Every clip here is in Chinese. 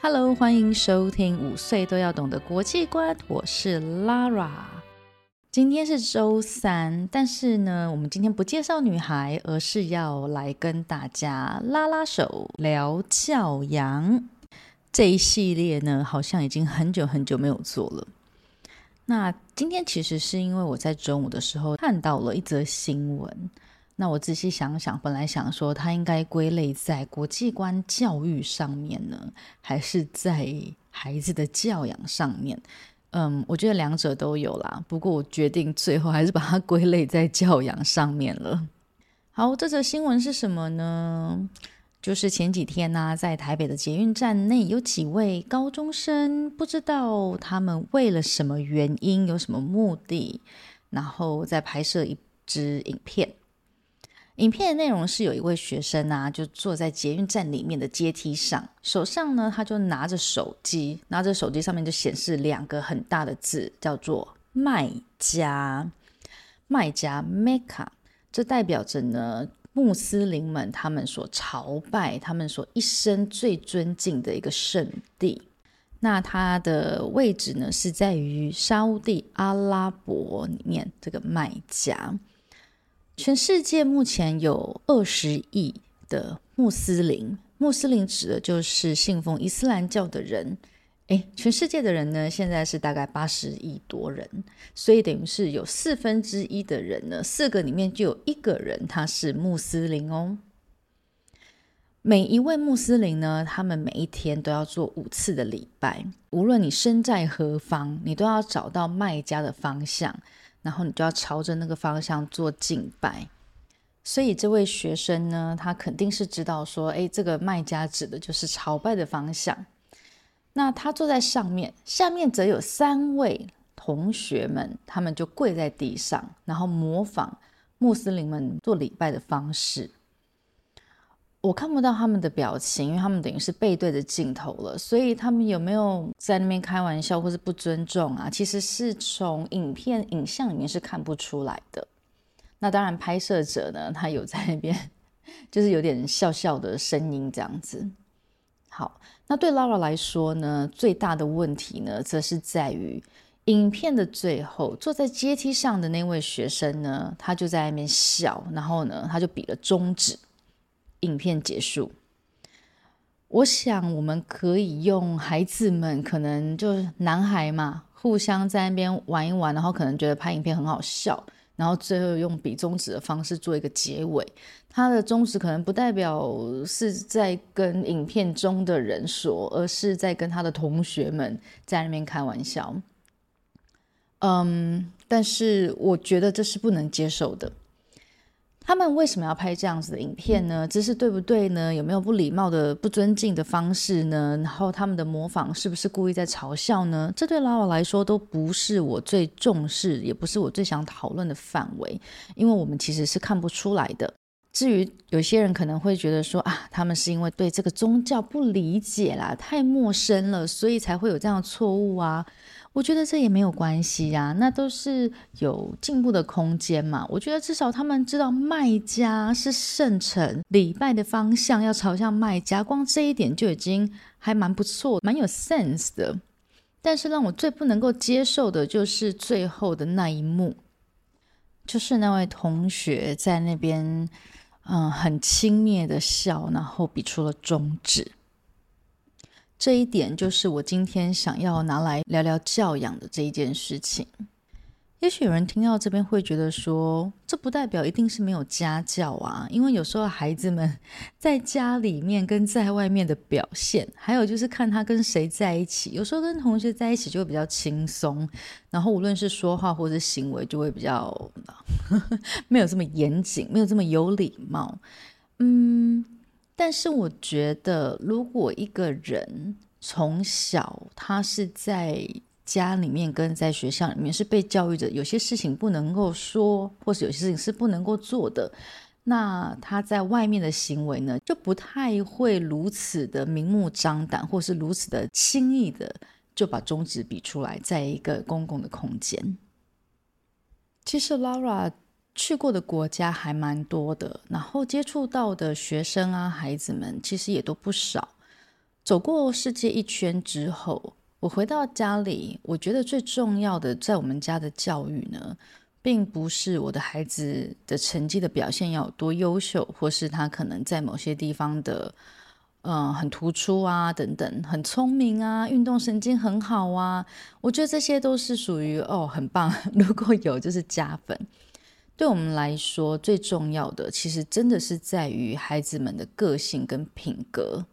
Hello，欢迎收听五岁都要懂的国际观，我是 Lara。今天是周三，但是呢，我们今天不介绍女孩，而是要来跟大家拉拉手聊教养。这一系列呢，好像已经很久很久没有做了。那今天其实是因为我在中午的时候看到了一则新闻。那我仔细想想，本来想说它应该归类在国际观教育上面呢，还是在孩子的教养上面？嗯，我觉得两者都有啦。不过我决定最后还是把它归类在教养上面了。好，这则新闻是什么呢？就是前几天呢、在台北的捷运站内，有几位高中生，不知道他们为了什么原因，有什么目的，然后在拍摄一支影片。影片的内容是有一位学生啊，就坐在捷运站里面的阶梯上，手上呢，他就拿着手机，拿着手机上面就显示两个很大的字，叫做“卖家”，卖家 m e c a 这代表着呢，穆斯林们他们所朝拜、他们所一生最尊敬的一个圣地。那它的位置呢，是在于沙乌地阿拉伯里面这个麦加。全世界目前有二十亿的穆斯林，穆斯林指的就是信奉伊斯兰教的人。诶，全世界的人呢，现在是大概八十亿多人，所以等于是有四分之一的人呢，四个里面就有一个人他是穆斯林哦。每一位穆斯林呢，他们每一天都要做五次的礼拜，无论你身在何方，你都要找到卖家的方向。然后你就要朝着那个方向做敬拜，所以这位学生呢，他肯定是知道说，哎，这个卖家指的就是朝拜的方向。那他坐在上面，下面则有三位同学们，他们就跪在地上，然后模仿穆斯林们做礼拜的方式。我看不到他们的表情，因为他们等于是背对着镜头了，所以他们有没有在那边开玩笑或是不尊重啊？其实是从影片影像里面是看不出来的。那当然，拍摄者呢，他有在那边，就是有点笑笑的声音这样子。好，那对 Lara 来说呢，最大的问题呢，则是在于影片的最后，坐在阶梯上的那位学生呢，他就在那边笑，然后呢，他就比了中指。影片结束，我想我们可以用孩子们可能就是男孩嘛，互相在那边玩一玩，然后可能觉得拍影片很好笑，然后最后用比中指的方式做一个结尾。他的中指可能不代表是在跟影片中的人说，而是在跟他的同学们在那边开玩笑。嗯，但是我觉得这是不能接受的。他们为什么要拍这样子的影片呢？这是对不对呢？有没有不礼貌的、不尊敬的方式呢？然后他们的模仿是不是故意在嘲笑呢？这对 Lara 来说都不是我最重视，也不是我最想讨论的范围，因为我们其实是看不出来的。至于有些人可能会觉得说啊，他们是因为对这个宗教不理解啦，太陌生了，所以才会有这样的错误啊。我觉得这也没有关系呀，那都是有进步的空间嘛。我觉得至少他们知道卖家是圣城，礼拜的方向要朝向卖家，光这一点就已经还蛮不错，蛮有 sense 的。但是让我最不能够接受的就是最后的那一幕，就是那位同学在那边，嗯，很轻蔑的笑，然后比出了中指。这一点就是我今天想要拿来聊聊教养的这一件事情。也许有人听到这边会觉得说，这不代表一定是没有家教啊，因为有时候孩子们在家里面跟在外面的表现，还有就是看他跟谁在一起，有时候跟同学在一起就会比较轻松，然后无论是说话或者行为就会比较呵呵 没有这么严谨，没有这么有礼貌，嗯。但是我觉得，如果一个人从小他是在家里面跟在学校里面是被教育着，有些事情不能够说，或是有些事情是不能够做的，那他在外面的行为呢，就不太会如此的明目张胆，或是如此的轻易的就把中指比出来，在一个公共的空间。其实 Lara。去过的国家还蛮多的，然后接触到的学生啊、孩子们其实也都不少。走过世界一圈之后，我回到家里，我觉得最重要的，在我们家的教育呢，并不是我的孩子的成绩的表现要有多优秀，或是他可能在某些地方的，嗯、很突出啊，等等，很聪明啊，运动神经很好啊。我觉得这些都是属于哦，很棒，如果有就是加分。对我们来说，最重要的其实真的是在于孩子们的个性跟品格。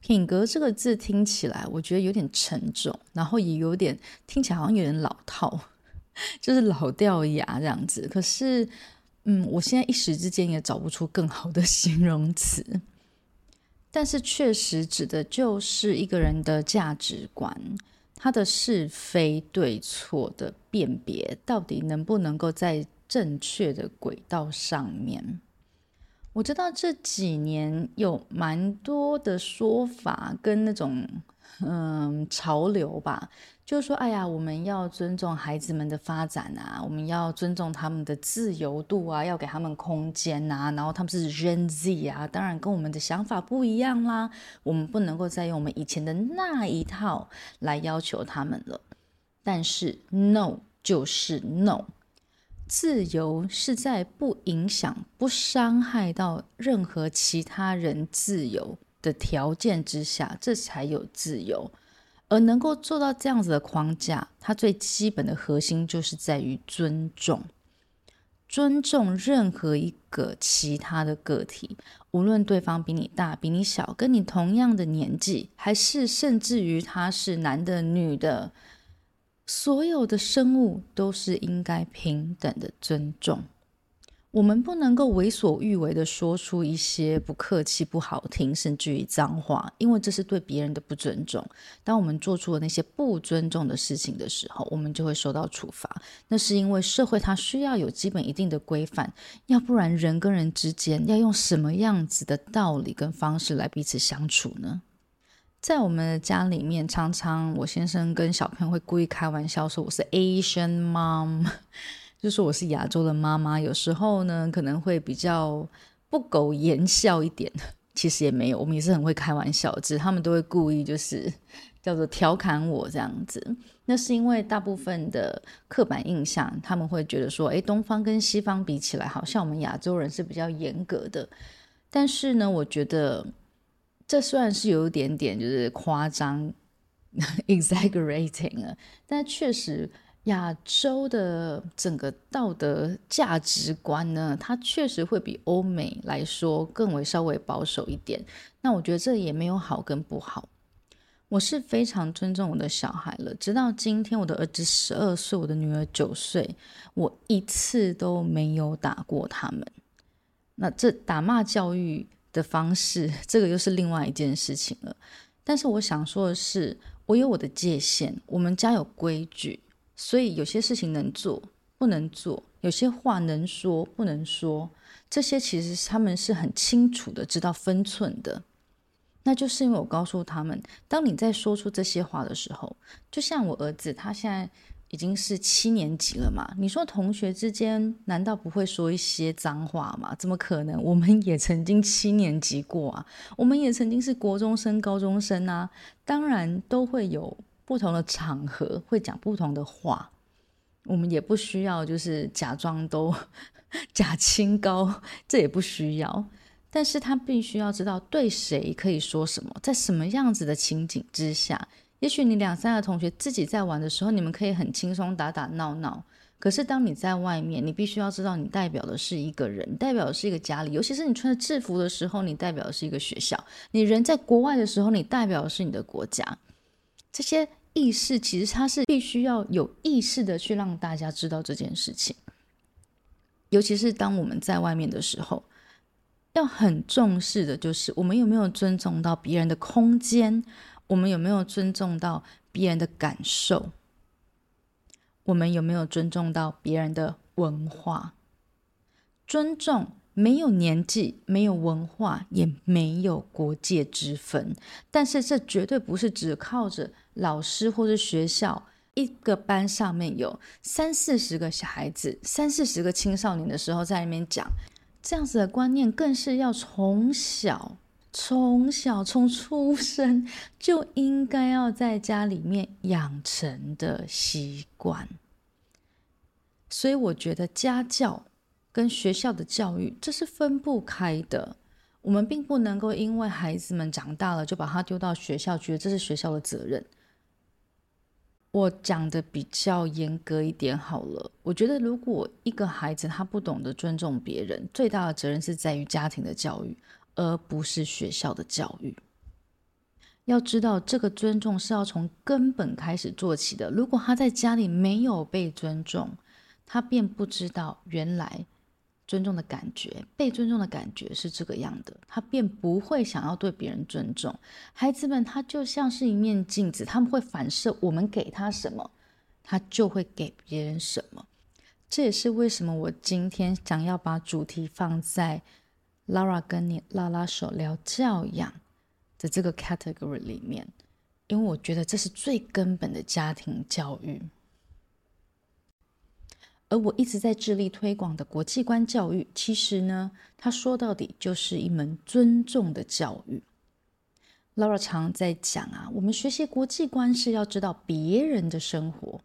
品格这个字听起来，我觉得有点沉重，然后也有点听起来好像有点老套，就是老掉牙这样子。可是，嗯，我现在一时之间也找不出更好的 形容词。但是，确实指的就是一个人的价值观，他的是非对错的辨别，到底能不能够在正确的轨道上面，我知道这几年有蛮多的说法跟那种嗯潮流吧，就是说，哎呀，我们要尊重孩子们的发展啊，我们要尊重他们的自由度啊，要给他们空间啊，然后他们是 Gen Z 啊，当然跟我们的想法不一样啦，我们不能够再用我们以前的那一套来要求他们了。但是 No 就是 No。自由是在不影响、不伤害到任何其他人自由的条件之下，这才有自由。而能够做到这样子的框架，它最基本的核心就是在于尊重，尊重任何一个其他的个体，无论对方比你大、比你小、跟你同样的年纪，还是甚至于他是男的、女的。所有的生物都是应该平等的尊重。我们不能够为所欲为的说出一些不客气、不好听，甚至于脏话，因为这是对别人的不尊重。当我们做出了那些不尊重的事情的时候，我们就会受到处罚。那是因为社会它需要有基本一定的规范，要不然人跟人之间要用什么样子的道理跟方式来彼此相处呢？在我们的家里面，常常我先生跟小朋友会故意开玩笑说我是 Asian mom，就说我是亚洲的妈妈。有时候呢，可能会比较不苟言笑一点，其实也没有，我们也是很会开玩笑，只是他们都会故意就是叫做调侃我这样子。那是因为大部分的刻板印象，他们会觉得说，诶，东方跟西方比起来，好像我们亚洲人是比较严格的。但是呢，我觉得。这虽然是有一点点就是夸张，exaggerating 了，但确实亚洲的整个道德价值观呢，它确实会比欧美来说更为稍微保守一点。那我觉得这也没有好跟不好。我是非常尊重我的小孩了，直到今天，我的儿子十二岁，我的女儿九岁，我一次都没有打过他们。那这打骂教育。的方式，这个又是另外一件事情了。但是我想说的是，我有我的界限，我们家有规矩，所以有些事情能做不能做，有些话能说不能说，这些其实他们是很清楚的知道分寸的。那就是因为我告诉他们，当你在说出这些话的时候，就像我儿子，他现在。已经是七年级了嘛？你说同学之间难道不会说一些脏话吗？怎么可能？我们也曾经七年级过啊，我们也曾经是国中生、高中生啊，当然都会有不同的场合会讲不同的话，我们也不需要就是假装都 假清高，这也不需要。但是他必须要知道对谁可以说什么，在什么样子的情景之下。也许你两三个同学自己在玩的时候，你们可以很轻松打打闹闹。可是当你在外面，你必须要知道，你代表的是一个人，代表的是一个家里。尤其是你穿着制服的时候，你代表的是一个学校。你人在国外的时候，你代表的是你的国家。这些意识其实它是必须要有意识的去让大家知道这件事情。尤其是当我们在外面的时候，要很重视的就是我们有没有尊重到别人的空间。我们有没有尊重到别人的感受？我们有没有尊重到别人的文化？尊重没有年纪，没有文化，也没有国界之分。但是这绝对不是只靠着老师或者学校一个班上面有三四十个小孩子、三四十个青少年的时候，在那边讲这样子的观念，更是要从小、从小、从出生就应该要在家里面养成的习惯。所以，我觉得家教跟学校的教育这是分不开的。我们并不能够因为孩子们长大了就把他丢到学校去，觉得这是学校的责任。我讲的比较严格一点好了。我觉得，如果一个孩子他不懂得尊重别人，最大的责任是在于家庭的教育，而不是学校的教育。要知道，这个尊重是要从根本开始做起的。如果他在家里没有被尊重，他便不知道原来。尊重的感觉，被尊重的感觉是这个样的，他便不会想要对别人尊重。孩子们，他就像是一面镜子，他们会反射我们给他什么，他就会给别人什么。这也是为什么我今天想要把主题放在 Laura 跟你拉拉手聊教养的这个 category 里面，因为我觉得这是最根本的家庭教育。而我一直在致力推广的国际观教育，其实呢，它说到底就是一门尊重的教育。Laura 常在讲啊，我们学习国际观是要知道别人的生活，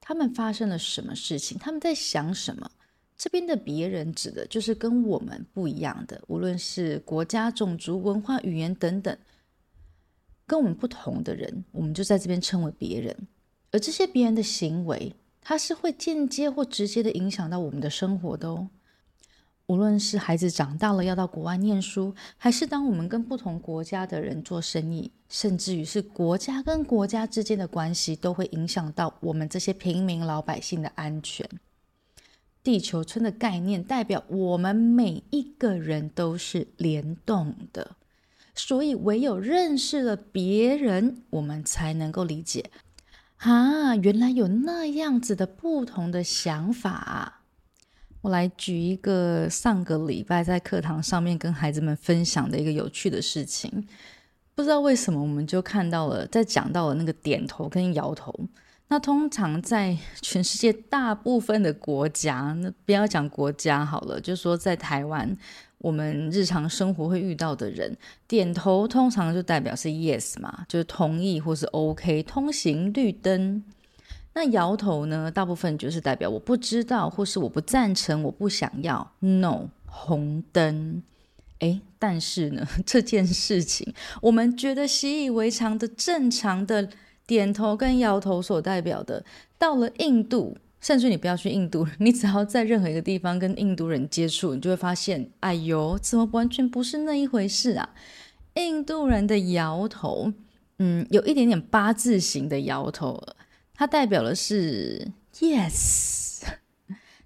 他们发生了什么事情，他们在想什么。这边的别人指的就是跟我们不一样的，无论是国家、种族、文化、语言等等，跟我们不同的人，我们就在这边称为别人。而这些别人的行为，它是会间接或直接的影响到我们的生活的哦。无论是孩子长大了要到国外念书，还是当我们跟不同国家的人做生意，甚至于是国家跟国家之间的关系，都会影响到我们这些平民老百姓的安全。地球村的概念代表我们每一个人都是联动的，所以唯有认识了别人，我们才能够理解。啊，原来有那样子的不同的想法。我来举一个上个礼拜在课堂上面跟孩子们分享的一个有趣的事情。不知道为什么，我们就看到了，在讲到了那个点头跟摇头。那通常在 全世界大部分的国家，那不要讲国家好了，就说在台湾。我们日常生活会遇到的人，点头通常就代表是 yes 嘛，就是同意或是 OK，通行绿灯。那摇头呢，大部分就是代表我不知道或是我不赞成，我不想要 no 红灯。诶，但是呢，这件事情我们觉得习以为常的正常的点头跟摇头所代表的，到了印度。甚至你不要去印度，你只要在任何一个地方跟印度人接触，你就会发现，哎呦，怎么完全不是那一回事啊？印度人的摇头，嗯，有一点点八字形的摇头，它代表的是 yes。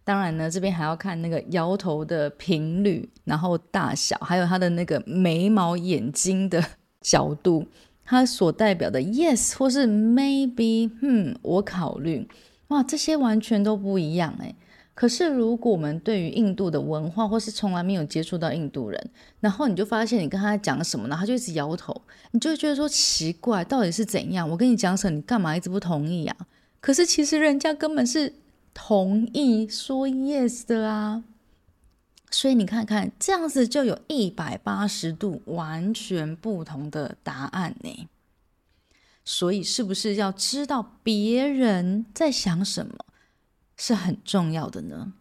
当然呢，这边还要看那个摇头的频率，然后大小，还有它的那个眉毛、眼睛的角度，它所代表的 yes 或是 maybe，嗯，我考虑。哇，这些完全都不一样诶。可是如果我们对于印度的文化，或是从来没有接触到印度人，然后你就发现你跟他讲什么呢？他就一直摇头，你就会觉得说奇怪，到底是怎样？我跟你讲什么，你干嘛一直不同意啊？可是其实人家根本是同意说 yes 的啊。所以你看看，这样子就有一百八十度完全不同的答案呢。所以，是不是要知道别人在想什么是很重要的呢？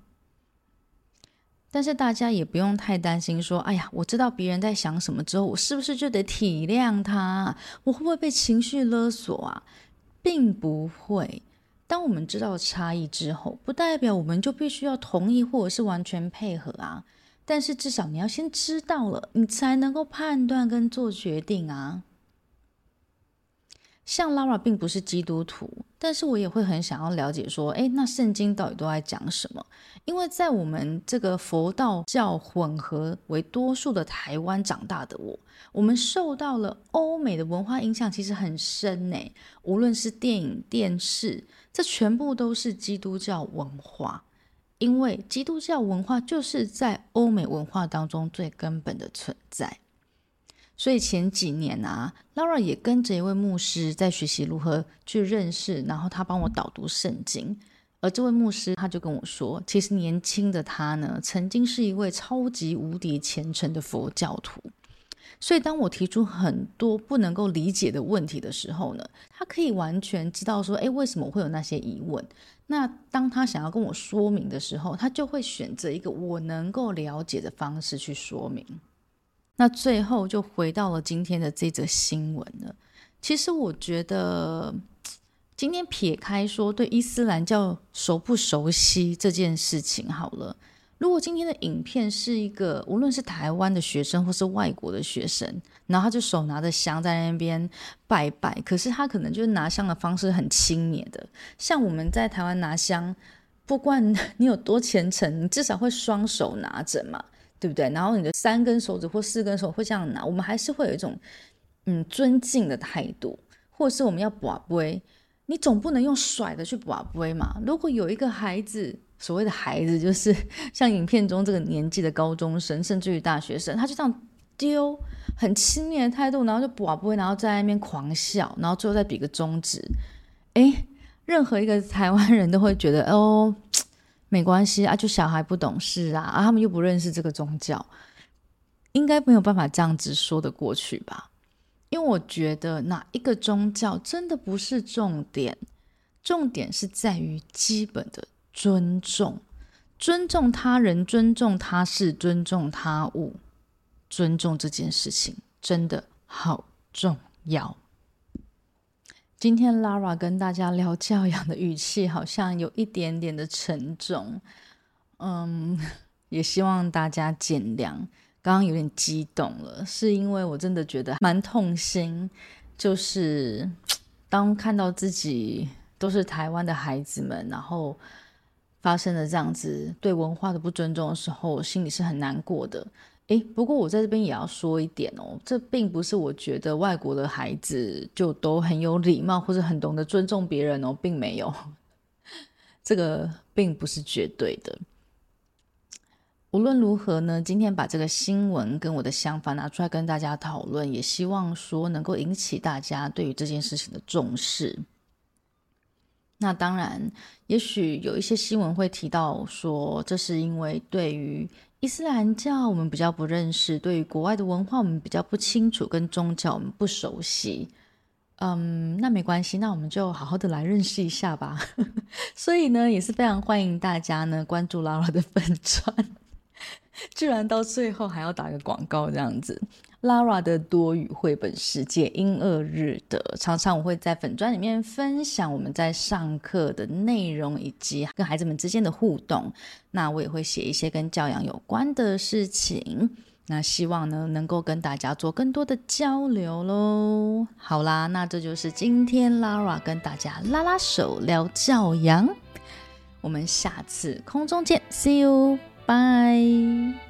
但是大家也不用太担心，说：“哎呀，我知道别人在想什么之后，我是不是就得体谅他？我会不会被情绪勒索啊？”并不会。当我们知道差异之后，不代表我们就必须要同意或者是完全配合啊。但是至少你要先知道了，你才能够判断跟做决定啊。像 Lara 并不是基督徒，但是我也会很想要了解说，诶，那圣经到底都在讲什么？因为在我们这个佛道教混合为多数的台湾长大的我，我们受到了欧美的文化影响，其实很深呢。无论是电影、电视，这全部都是基督教文化，因为基督教文化就是在欧美文化当中最根本的存在。所以前几年啊，Laura 也跟着一位牧师在学习如何去认识，然后他帮我导读圣经。而这位牧师他就跟我说，其实年轻的他呢，曾经是一位超级无敌虔诚的佛教徒。所以当我提出很多不能够理解的问题的时候呢，他可以完全知道说，诶，为什么会有那些疑问？那当他想要跟我说明的时候，他就会选择一个我能够了解的方式去说明。那最后就回到了今天的这则新闻了。其实我觉得。今天撇开说对伊斯兰教熟不熟悉这件事情好了，如果今天的影片是一个无论是台湾的学生或是外国的学生，然后他就手拿着香在那边拜拜，可是他可能就是拿香的方式很轻蔑的，像我们在台湾拿香，不管 你有多虔诚，你至少会双手拿着嘛，对不对？然后你的三根手指或四根手会这样拿，我们还是会有一种嗯尊敬的态度，或者是我们要把杯。你总不能用甩的去把杯嘛？如果有一个孩子，所谓的孩子，就是 像影片中这个年纪的高中生，甚至于大学生，他就这样丢很轻蔑的态度，然后就跋杯，然后在那边狂笑，然后最后再比个中指。诶，任何一个台湾人都会觉得 哦，没关系啊，就小孩不懂事啊，啊，他们又不认识这个宗教，应该没有办法这样子说得过去吧？因为我觉得哪一个宗教真的不是重点，重点是在于基本的尊重，尊重他人，尊重他事，尊重他物，尊重这件事情真的好重要。今天 Lara 跟大家聊教养的语气好像有一点点的沉重，嗯，也希望大家见谅。刚刚有点激动了，是因为我真的觉得蛮痛心，就是当看到自己都是台湾的孩子们，然后发生了这样子对文化的不尊重的时候，我心里是很难过的。诶，不过我在这边也要说一点哦，这并不是我觉得外国的孩子就都很有礼貌或者很懂得尊重别人哦，并没有，这个并不是绝对的。无论如何呢，今天把这个新闻跟我的想法拿出来跟大家讨论，也希望说能够引起大家对于这件事情的重视。那当然，也许有一些新闻会提到说，这是因为对于伊斯兰教我们比较不认识，对于国外的文化我们比较不清楚，跟宗教我们不熟悉。嗯，那没关系，那我们就好好的来认识一下吧。所以呢，也是非常欢迎大家呢关注劳拉的粉砖。居然到最后还要打个广告这样子，Lara 的多语绘本世界英二日的，常常我会在粉砖里面分享我们在上课的内容以及跟孩子们之间的互动。那我也会写一些跟教养有关的事情。那希望呢能够跟大家做更多的交流喽。好啦，那这就是今天 Lara 跟大家拉拉手聊教养。我们下次空中见，See you。拜。